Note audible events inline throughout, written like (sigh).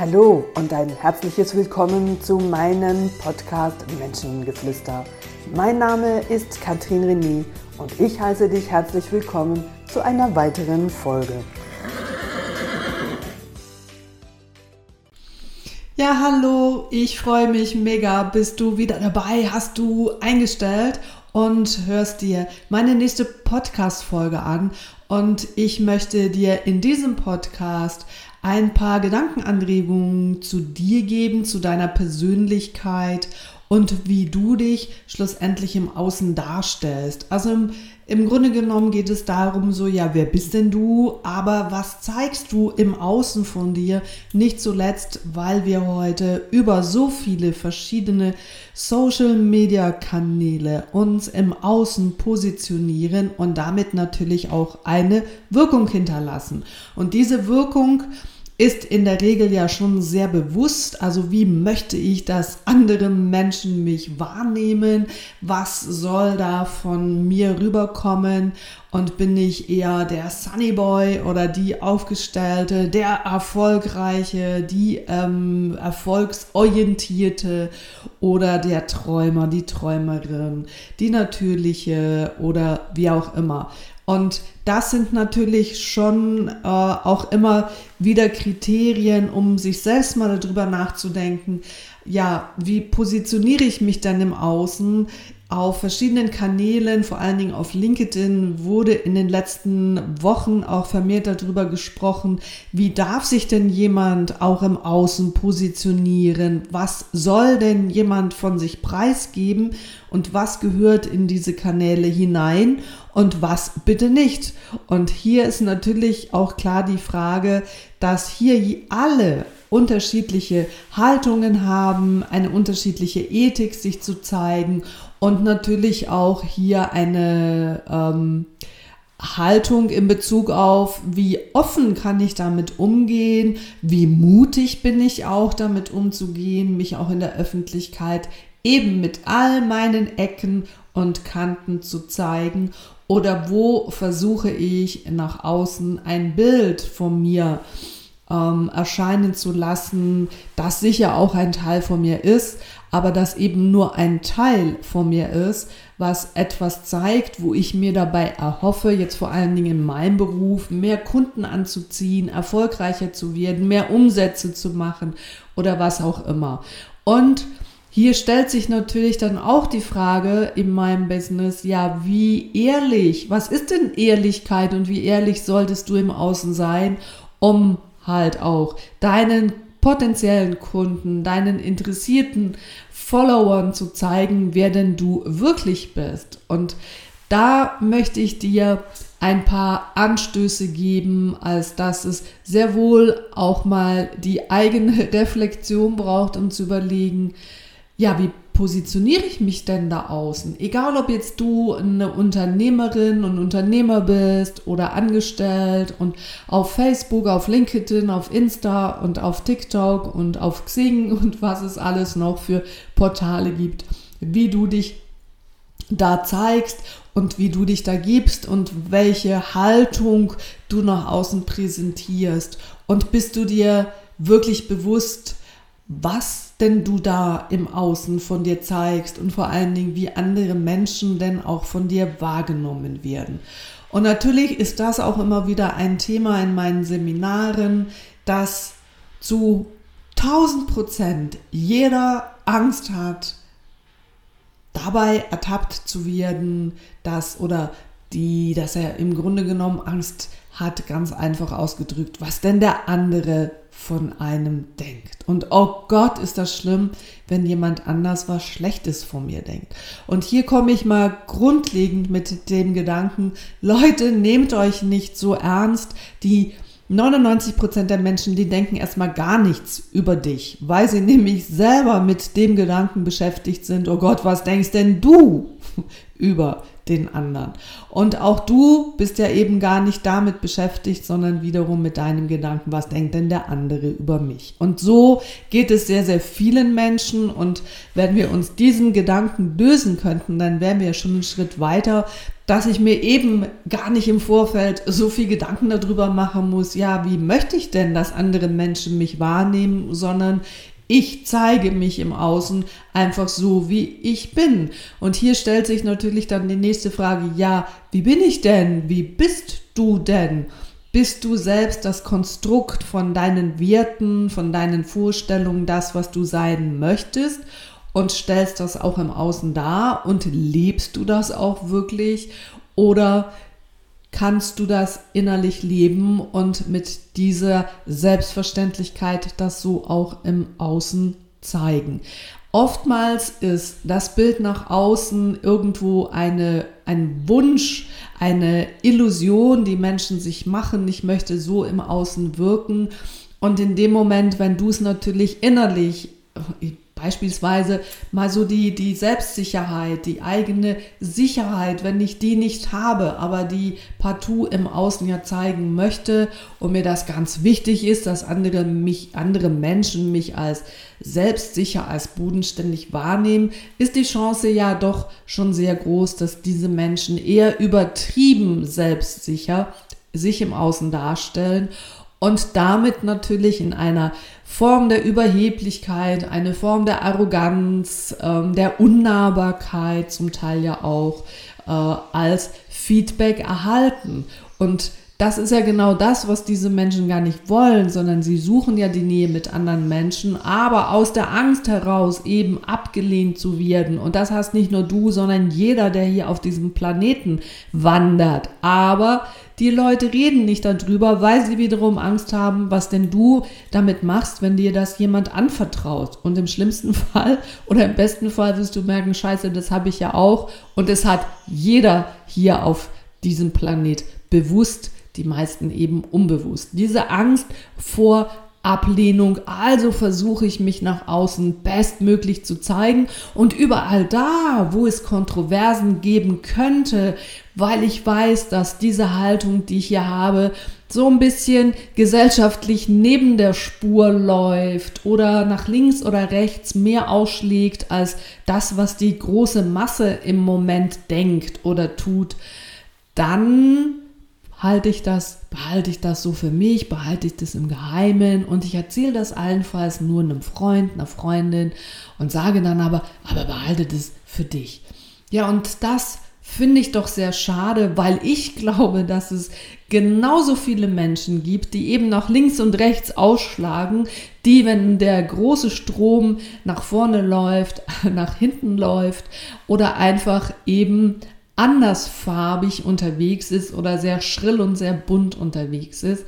Hallo und ein herzliches Willkommen zu meinem Podcast Menschengeflüster. Mein Name ist Katrin René und ich heiße dich herzlich willkommen zu einer weiteren Folge. Ja, hallo, ich freue mich mega, bist du wieder dabei, hast du eingestellt und hörst dir meine nächste Podcast-Folge an. Und ich möchte dir in diesem Podcast ein paar Gedankenanregungen zu dir geben, zu deiner Persönlichkeit und wie du dich schlussendlich im Außen darstellst. Also im, im Grunde genommen geht es darum, so, ja, wer bist denn du? Aber was zeigst du im Außen von dir? Nicht zuletzt, weil wir heute über so viele verschiedene Social-Media-Kanäle uns im Außen positionieren und damit natürlich auch eine Wirkung hinterlassen. Und diese Wirkung, ist in der Regel ja schon sehr bewusst. Also wie möchte ich, dass andere Menschen mich wahrnehmen? Was soll da von mir rüberkommen? Und bin ich eher der Sunny Boy oder die Aufgestellte, der Erfolgreiche, die ähm, Erfolgsorientierte oder der Träumer, die Träumerin, die Natürliche oder wie auch immer. Und das sind natürlich schon äh, auch immer wieder Kriterien, um sich selbst mal darüber nachzudenken, ja, wie positioniere ich mich dann im Außen? Auf verschiedenen Kanälen, vor allen Dingen auf LinkedIn, wurde in den letzten Wochen auch vermehrt darüber gesprochen, wie darf sich denn jemand auch im Außen positionieren? Was soll denn jemand von sich preisgeben? Und was gehört in diese Kanäle hinein und was bitte nicht? Und hier ist natürlich auch klar die Frage, dass hier alle unterschiedliche Haltungen haben, eine unterschiedliche Ethik sich zu zeigen und natürlich auch hier eine ähm, Haltung in Bezug auf, wie offen kann ich damit umgehen, wie mutig bin ich auch damit umzugehen, mich auch in der Öffentlichkeit eben mit all meinen Ecken und Kanten zu zeigen? Oder wo versuche ich nach außen ein Bild von mir ähm, erscheinen zu lassen, das sicher auch ein Teil von mir ist, aber das eben nur ein Teil von mir ist, was etwas zeigt, wo ich mir dabei erhoffe, jetzt vor allen Dingen in meinem Beruf, mehr Kunden anzuziehen, erfolgreicher zu werden, mehr Umsätze zu machen oder was auch immer. Und hier stellt sich natürlich dann auch die Frage in meinem Business, ja, wie ehrlich, was ist denn Ehrlichkeit und wie ehrlich solltest du im Außen sein, um halt auch deinen potenziellen Kunden, deinen interessierten Followern zu zeigen, wer denn du wirklich bist. Und da möchte ich dir ein paar Anstöße geben, als dass es sehr wohl auch mal die eigene (laughs) Reflexion braucht, um zu überlegen, ja, wie positioniere ich mich denn da außen? Egal, ob jetzt du eine Unternehmerin und Unternehmer bist oder angestellt und auf Facebook, auf LinkedIn, auf Insta und auf TikTok und auf Xing (laughs) und was es alles noch für Portale gibt, wie du dich da zeigst und wie du dich da gibst und welche Haltung du nach außen präsentierst. Und bist du dir wirklich bewusst, was denn du da im Außen von dir zeigst und vor allen Dingen, wie andere Menschen denn auch von dir wahrgenommen werden. Und natürlich ist das auch immer wieder ein Thema in meinen Seminaren, dass zu 1000 Prozent jeder Angst hat, dabei ertappt zu werden, dass oder die, dass er im Grunde genommen Angst hat, ganz einfach ausgedrückt, was denn der andere von einem denkt. Und oh Gott, ist das schlimm, wenn jemand anders was Schlechtes von mir denkt. Und hier komme ich mal grundlegend mit dem Gedanken, Leute, nehmt euch nicht so ernst, die 99 Prozent der Menschen, die denken erstmal gar nichts über dich, weil sie (laughs) nämlich selber mit dem Gedanken beschäftigt sind, oh Gott, was denkst denn du über den anderen. Und auch du bist ja eben gar nicht damit beschäftigt, sondern wiederum mit deinem Gedanken, was denkt denn der andere über mich? Und so geht es sehr, sehr vielen Menschen. Und wenn wir uns diesen Gedanken lösen könnten, dann wären wir schon einen Schritt weiter, dass ich mir eben gar nicht im Vorfeld so viel Gedanken darüber machen muss, ja, wie möchte ich denn, dass andere Menschen mich wahrnehmen, sondern ich zeige mich im Außen einfach so, wie ich bin. Und hier stellt sich natürlich dann die nächste Frage, ja, wie bin ich denn? Wie bist du denn? Bist du selbst das Konstrukt von deinen Werten, von deinen Vorstellungen, das, was du sein möchtest? Und stellst das auch im Außen dar und lebst du das auch wirklich? Oder kannst du das innerlich leben und mit dieser Selbstverständlichkeit das so auch im Außen zeigen. Oftmals ist das Bild nach außen irgendwo eine, ein Wunsch, eine Illusion, die Menschen sich machen. Ich möchte so im Außen wirken. Und in dem Moment, wenn du es natürlich innerlich Beispielsweise mal so die, die Selbstsicherheit, die eigene Sicherheit, wenn ich die nicht habe, aber die partout im Außen ja zeigen möchte und mir das ganz wichtig ist, dass andere mich, andere Menschen mich als selbstsicher, als bodenständig wahrnehmen, ist die Chance ja doch schon sehr groß, dass diese Menschen eher übertrieben selbstsicher sich im Außen darstellen und damit natürlich in einer Form der Überheblichkeit, eine Form der Arroganz, ähm, der Unnahbarkeit zum Teil ja auch äh, als Feedback erhalten. Und das ist ja genau das, was diese Menschen gar nicht wollen, sondern sie suchen ja die Nähe mit anderen Menschen, aber aus der Angst heraus eben abgelehnt zu werden. Und das heißt nicht nur du, sondern jeder, der hier auf diesem Planeten wandert. Aber die Leute reden nicht darüber, weil sie wiederum Angst haben, was denn du damit machst, wenn dir das jemand anvertraut. Und im schlimmsten (laughs) Fall oder im besten Fall wirst du merken, scheiße, das habe ich ja auch. Und es hat jeder hier auf diesem Planet bewusst die meisten eben unbewusst. Diese Angst vor Ablehnung, also versuche ich mich nach außen bestmöglich zu zeigen und überall da, wo es Kontroversen geben könnte, weil ich weiß, dass diese Haltung, die ich hier habe, so ein bisschen gesellschaftlich neben der Spur läuft oder nach links oder rechts mehr ausschlägt als das, was die große Masse im Moment denkt oder tut, dann halte ich das, behalte ich das so für mich, behalte ich das im Geheimen? Und ich erzähle das allenfalls nur einem Freund, einer Freundin und sage dann aber, aber behalte das für dich. Ja, und das finde ich doch sehr schade, weil ich (laughs) glaube, dass es genauso viele Menschen gibt, die eben nach links und rechts ausschlagen, die, wenn der große Strom nach vorne läuft, (laughs) nach hinten läuft oder einfach eben andersfarbig unterwegs ist oder sehr schrill und sehr bunt unterwegs ist.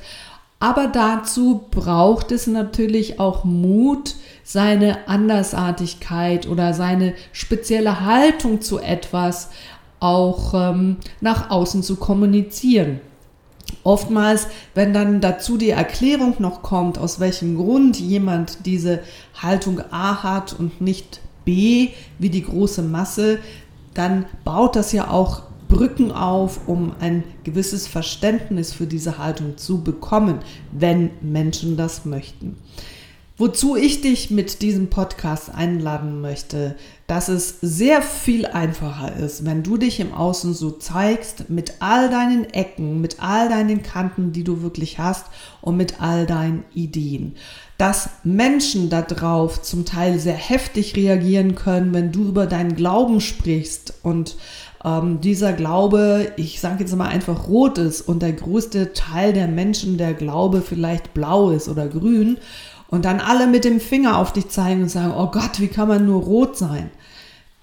Aber dazu braucht es natürlich auch Mut, seine Andersartigkeit oder seine spezielle Haltung zu etwas auch ähm, nach außen zu kommunizieren. Oftmals, wenn dann dazu die Erklärung noch kommt, aus welchem Grund jemand diese Haltung A hat und nicht B wie die große Masse, dann baut das ja auch Brücken auf, um ein gewisses Verständnis für diese Haltung zu bekommen, wenn Menschen das möchten. Wozu ich dich mit diesem Podcast einladen möchte, dass es sehr viel einfacher ist, wenn du dich im Außen so zeigst, mit all deinen Ecken, mit all deinen Kanten, die du wirklich hast und mit all deinen Ideen. Dass Menschen darauf zum Teil sehr heftig reagieren können, wenn du über deinen Glauben sprichst und ähm, dieser Glaube, ich sage jetzt mal einfach rot ist und der größte Teil der Menschen der Glaube vielleicht blau ist oder grün und dann alle mit dem Finger auf dich zeigen und sagen, oh Gott, wie kann man nur rot sein?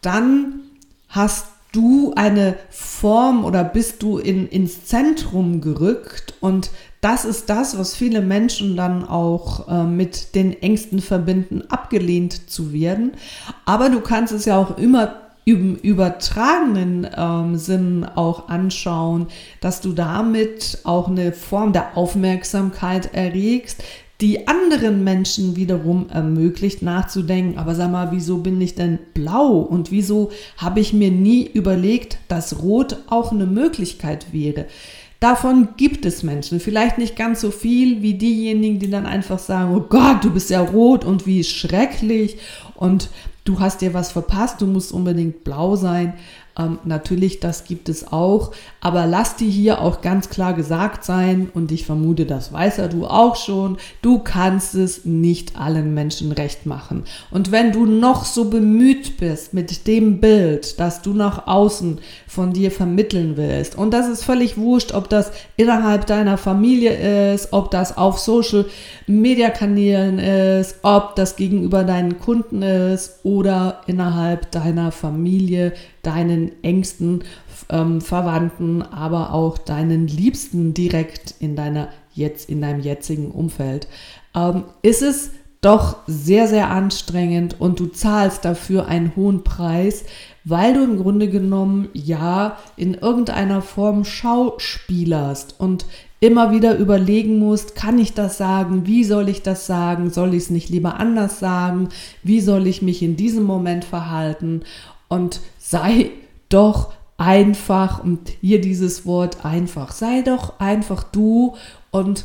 Dann hast du eine Form oder bist du in, ins Zentrum gerückt und das ist das, was viele Menschen dann auch äh, mit den Ängsten verbinden, abgelehnt zu werden. Aber du kannst es ja auch immer im übertragenen ähm, Sinn auch anschauen, dass du damit auch eine Form der Aufmerksamkeit erregst, die anderen Menschen wiederum ermöglicht nachzudenken, aber sag mal, wieso bin ich denn blau und wieso habe ich mir nie überlegt, dass rot auch eine Möglichkeit wäre. Davon gibt es Menschen, vielleicht nicht ganz so viel wie diejenigen, die dann einfach sagen, oh Gott, du bist ja rot und wie schrecklich und du hast dir was verpasst, du musst unbedingt blau sein. Ähm, natürlich, das gibt es auch, aber lass dir hier auch ganz klar gesagt sein, und ich vermute, das weiß er du auch schon, du kannst es nicht allen Menschen recht machen. Und wenn du noch so bemüht bist mit dem Bild, das du nach außen von dir vermitteln willst, und das ist völlig wurscht, ob das innerhalb deiner Familie ist, ob das auf Social Media Kanälen ist, ob das gegenüber deinen Kunden ist oder innerhalb deiner Familie, deinen engsten ähm, Verwandten, aber auch deinen Liebsten direkt in deiner jetzt in deinem jetzigen Umfeld, ähm, ist es doch sehr, sehr anstrengend und du zahlst dafür einen hohen Preis, weil du im Grunde genommen ja in irgendeiner Form schauspielerst und immer wieder überlegen musst, kann ich das sagen, wie soll ich das sagen, soll ich es nicht lieber anders sagen, wie soll ich mich in diesem Moment verhalten? Und sei doch einfach und hier dieses Wort einfach, sei doch einfach du und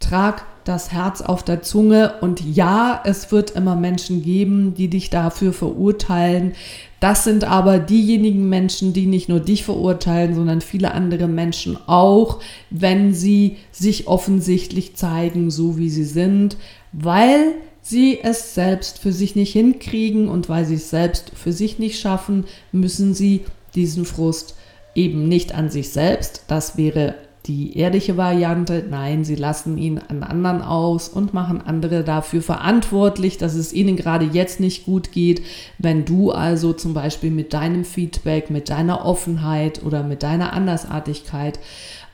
trag das Herz auf der Zunge. Und ja, es wird immer Menschen geben, die dich dafür verurteilen. Das sind aber diejenigen Menschen, die nicht nur dich verurteilen, sondern viele andere Menschen auch, wenn sie sich offensichtlich zeigen, so wie sie sind, weil sie es selbst für sich nicht hinkriegen und weil sie es selbst für sich nicht schaffen, müssen sie diesen Frust eben nicht an sich selbst, das wäre die ehrliche Variante. Nein, sie lassen ihn an anderen aus und machen andere dafür verantwortlich, dass es ihnen gerade jetzt nicht gut geht. Wenn du also zum Beispiel mit deinem Feedback, mit deiner Offenheit oder mit deiner Andersartigkeit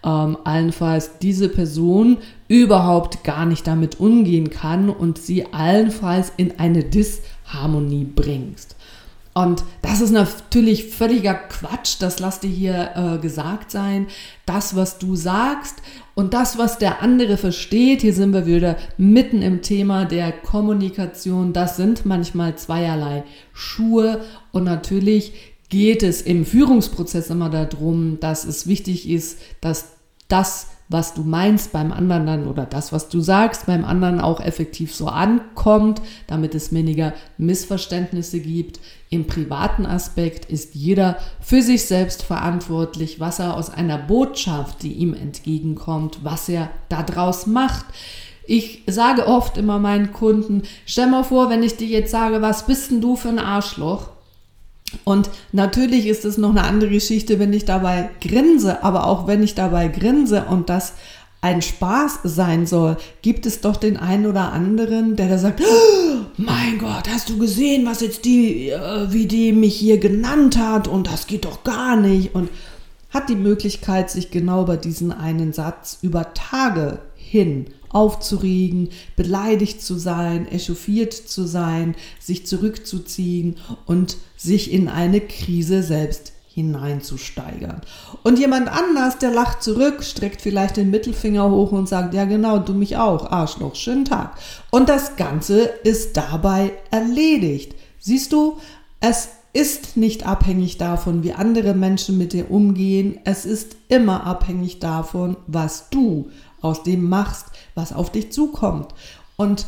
ähm, allenfalls diese Person überhaupt gar nicht damit umgehen kann und sie allenfalls in eine Disharmonie bringst. Und das ist natürlich völliger Quatsch, das lass dir hier äh, gesagt sein. Das, was du sagst und das, was der andere versteht, hier sind wir wieder mitten im Thema der Kommunikation, das sind manchmal zweierlei Schuhe. Und natürlich geht es im Führungsprozess immer darum, dass es wichtig ist, dass das was du meinst beim anderen dann oder das, was du sagst beim anderen auch effektiv so ankommt, damit es weniger Missverständnisse gibt. Im privaten Aspekt ist jeder für sich selbst verantwortlich, was er aus einer Botschaft, die ihm entgegenkommt, was er daraus macht. Ich sage oft immer meinen Kunden, stell mal vor, wenn ich dir jetzt sage, was bist denn du für ein Arschloch? Und natürlich ist es noch eine andere Geschichte, wenn ich dabei grinse, aber auch wenn ich dabei grinse und das ein Spaß sein soll, gibt es doch den einen oder anderen, der da sagt, oh, mein Gott, hast du gesehen, was jetzt die, äh, wie die mich hier genannt hat? Und das geht doch gar nicht. Und hat die Möglichkeit, sich genau bei diesen einen Satz über Tage hin aufzuregen, beleidigt zu sein, echauffiert zu sein, sich zurückzuziehen und sich in eine Krise selbst hineinzusteigern. Und jemand anders, der lacht zurück, streckt vielleicht den Mittelfinger hoch und sagt, ja genau, du mich auch, Arschloch, schönen Tag. Und das Ganze ist dabei erledigt. Siehst du, es ist nicht abhängig davon, wie andere Menschen mit dir umgehen. Es ist immer abhängig davon, was du aus dem machst, was auf dich zukommt. Und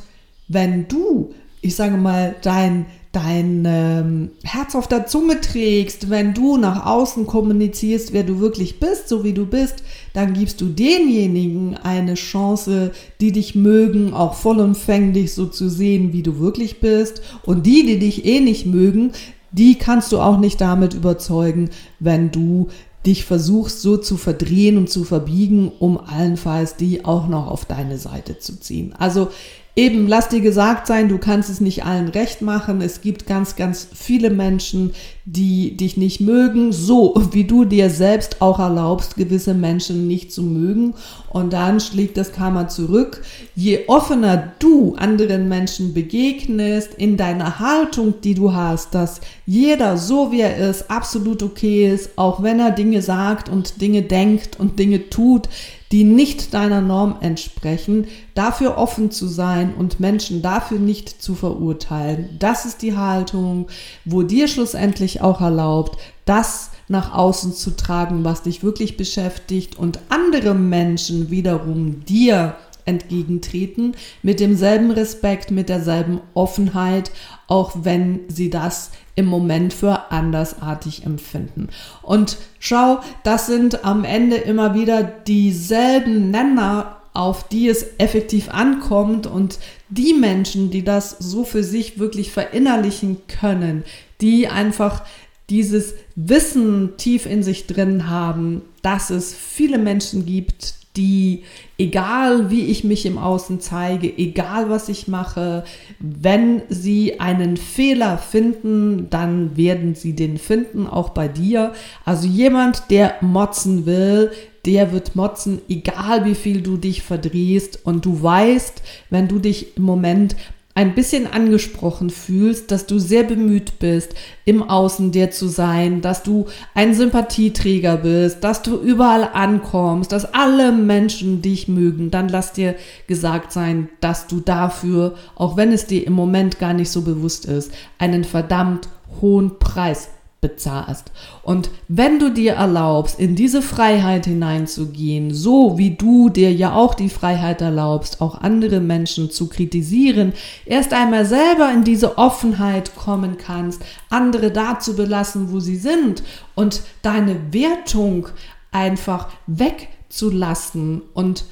wenn du, ich sage mal, dein, dein ähm, Herz auf der Zunge trägst, wenn du nach außen kommunizierst, wer du wirklich bist, so wie du bist, dann gibst du denjenigen eine Chance, die dich mögen, auch vollumfänglich so zu sehen, wie du wirklich bist. Und die, die dich eh nicht mögen, die kannst du auch nicht damit überzeugen, wenn du dich versuchst so zu verdrehen und zu verbiegen, um allenfalls die auch noch auf deine Seite zu ziehen. Also eben, lass dir gesagt sein, du kannst es nicht allen recht machen. Es gibt ganz, ganz viele Menschen, die dich nicht mögen, so wie du dir selbst auch erlaubst, gewisse Menschen nicht zu mögen. Und dann schlägt das Karma zurück. Je offener du anderen Menschen begegnest, in deiner Haltung, die du hast, dass jeder so wie er ist, absolut okay ist, auch wenn er Dinge sagt und Dinge denkt und Dinge tut, die nicht deiner Norm entsprechen, dafür offen zu sein und Menschen dafür nicht zu verurteilen. Das ist die Haltung, wo dir schlussendlich auch erlaubt, das nach außen zu tragen, was dich wirklich beschäftigt und andere Menschen wiederum dir entgegentreten mit demselben Respekt, mit derselben Offenheit, auch wenn sie das im Moment für andersartig empfinden. Und schau, das sind am Ende immer wieder dieselben Nenner, auf die es effektiv ankommt und die Menschen, die das so für sich wirklich verinnerlichen können, die einfach dieses Wissen tief in sich drin haben, dass es viele Menschen gibt, die, egal wie ich mich im Außen zeige, egal was ich mache, wenn sie einen Fehler finden, dann werden sie den finden, auch bei dir. Also jemand, der motzen will, der wird motzen, egal wie viel du dich verdrehst und du weißt, wenn du dich im Moment ein bisschen angesprochen fühlst, dass du sehr bemüht bist, im Außen dir zu sein, dass du ein Sympathieträger bist, dass du überall ankommst, dass alle Menschen dich mögen, dann lass dir gesagt sein, dass du dafür, auch wenn es dir im Moment gar nicht so bewusst ist, einen verdammt hohen Preis bezahlst. Und wenn du dir erlaubst, in diese Freiheit hineinzugehen, so wie du dir ja auch die Freiheit erlaubst, auch andere Menschen zu kritisieren, erst einmal selber in diese Offenheit kommen kannst, andere da zu belassen, wo sie sind und deine Wertung einfach wegzulassen. Und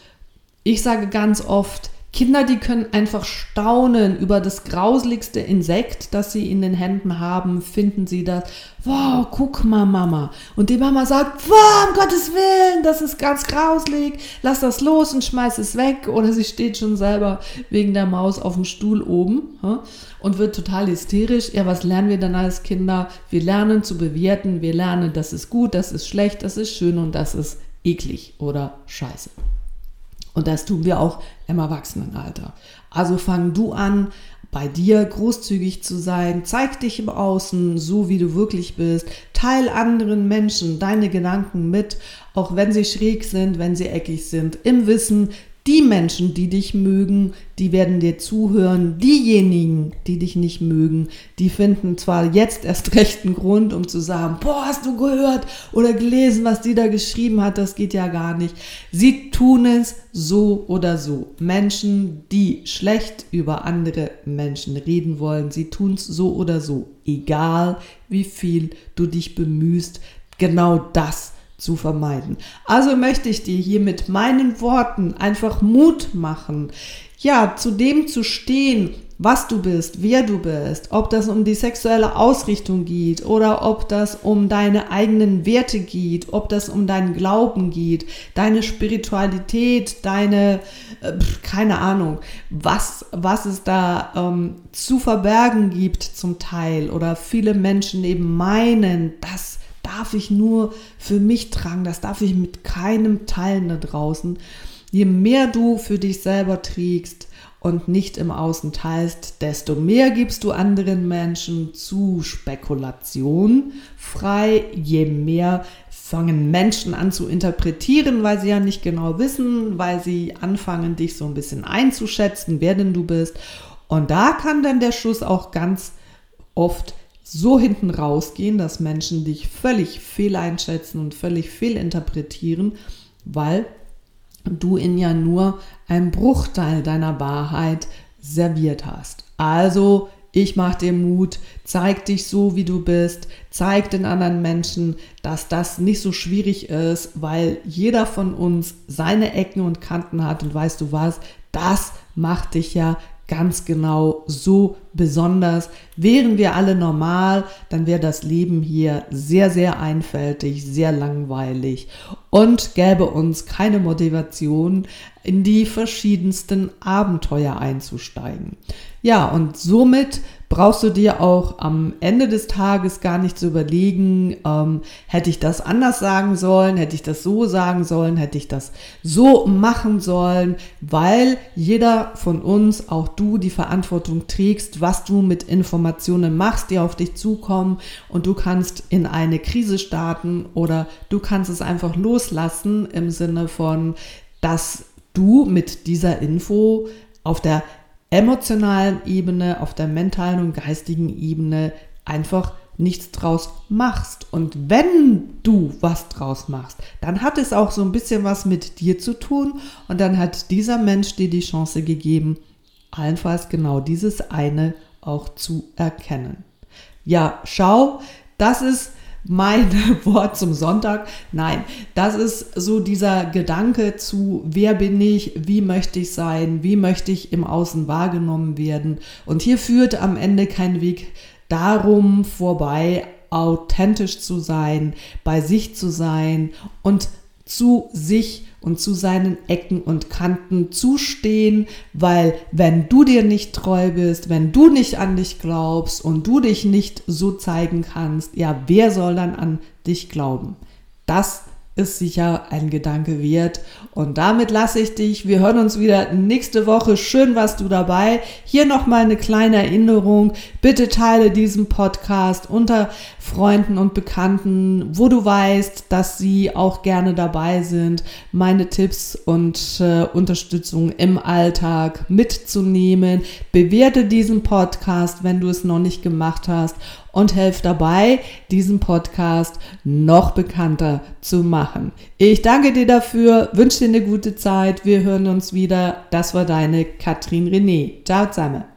ich sage ganz oft, Kinder, die können einfach staunen über das grauseligste Insekt, das sie in den Händen haben, finden sie das. Wow, guck mal, Mama. Und die Mama sagt, wow, um Gottes Willen, das ist ganz grauslig. Lass das los und schmeiß es weg. Oder sie steht schon selber wegen der Maus auf dem Stuhl oben und wird total hysterisch. Ja, was lernen wir dann als Kinder? Wir lernen zu bewerten. Wir lernen, das ist gut, das ist schlecht, das ist schön und das ist eklig oder scheiße. Und das tun wir auch im Erwachsenenalter. Also fang du an, bei dir großzügig zu sein, zeig dich im Außen, so wie du wirklich bist, teil anderen Menschen deine Gedanken mit, auch wenn sie schräg sind, wenn sie eckig sind, im Wissen, die Menschen, die dich mögen, die werden dir zuhören. Diejenigen, die dich nicht mögen, die finden zwar jetzt erst (laughs) recht einen Grund, um zu sagen, boah, hast du gehört oder gelesen, was die da geschrieben hat, das geht ja gar nicht. Sie tun es so oder so. Menschen, die schlecht über andere Menschen reden wollen, sie tun es so oder so. Egal, wie viel du dich bemühst, genau das zu vermeiden. Also möchte ich dir hier mit meinen Worten einfach Mut machen, ja, zu dem zu stehen, was du bist, wer du bist, ob das um die sexuelle Ausrichtung geht oder ob das um deine eigenen Werte geht, ob das um deinen Glauben geht, deine Spiritualität, deine, äh, keine Ahnung, was, was es da ähm, zu verbergen gibt zum Teil oder viele Menschen eben meinen, dass darf ich nur für mich tragen, das darf ich mit keinem teilen da draußen. Je mehr du für dich selber trägst und nicht im Außen teilst, desto mehr gibst du anderen Menschen zu Spekulation frei, je mehr fangen Menschen an zu interpretieren, weil sie ja nicht genau wissen, weil sie anfangen, dich so ein bisschen einzuschätzen, wer denn du bist. Und da kann dann der Schuss auch ganz oft so hinten rausgehen, dass Menschen dich völlig fehleinschätzen und völlig fehlinterpretieren, weil du ihnen ja nur einen Bruchteil deiner Wahrheit serviert hast. Also ich mache dir Mut, zeig dich so, wie du bist, zeig den anderen Menschen, dass das nicht so schwierig ist, weil jeder von uns seine Ecken und Kanten hat und weißt du was, das macht dich ja ganz genau so besonders. Wären wir alle normal, dann wäre das Leben hier sehr, sehr einfältig, sehr langweilig und gäbe uns keine Motivation, in die verschiedensten Abenteuer einzusteigen. Ja, und somit brauchst du dir auch am Ende des Tages gar nicht zu überlegen, ähm, hätte ich das anders sagen sollen, hätte ich das so sagen sollen, hätte ich das so machen sollen, weil jeder von uns, auch du, die Verantwortung trägst, was du mit Informationen machst, die auf dich zukommen und du kannst in eine Krise starten oder du kannst es einfach loslassen im Sinne von, dass du mit dieser Info auf der emotionalen Ebene, auf der mentalen und geistigen Ebene einfach nichts draus machst. Und wenn du was draus machst, dann hat es auch so ein bisschen was mit dir zu tun und dann hat dieser Mensch dir die Chance gegeben, allenfalls genau dieses eine auch zu erkennen. Ja, schau, das ist mein (laughs) Wort zum Sonntag. Nein, das ist so dieser Gedanke zu, wer bin ich, wie möchte ich sein, wie möchte ich im Außen wahrgenommen werden. Und hier führt am Ende kein Weg darum vorbei, authentisch zu sein, bei sich zu sein und zu sich und zu seinen Ecken und Kanten zustehen, weil wenn du dir nicht treu bist, wenn du nicht an dich glaubst und du dich nicht so zeigen kannst, ja, wer soll dann an dich glauben? Das ist sicher ein Gedanke wert. Und damit lasse ich dich. Wir hören uns wieder nächste Woche. Schön warst du dabei. Hier nochmal eine kleine Erinnerung. Bitte teile diesen Podcast unter Freunden und Bekannten, wo du weißt, dass sie auch gerne dabei sind, meine Tipps und äh, Unterstützung im Alltag mitzunehmen. Bewerte diesen Podcast, wenn du es noch nicht gemacht hast und helf dabei, diesen Podcast noch bekannter zu machen. Ich danke dir dafür, wünsche dir eine gute Zeit. Wir hören uns wieder. Das war deine Katrin René. Ciao zusammen.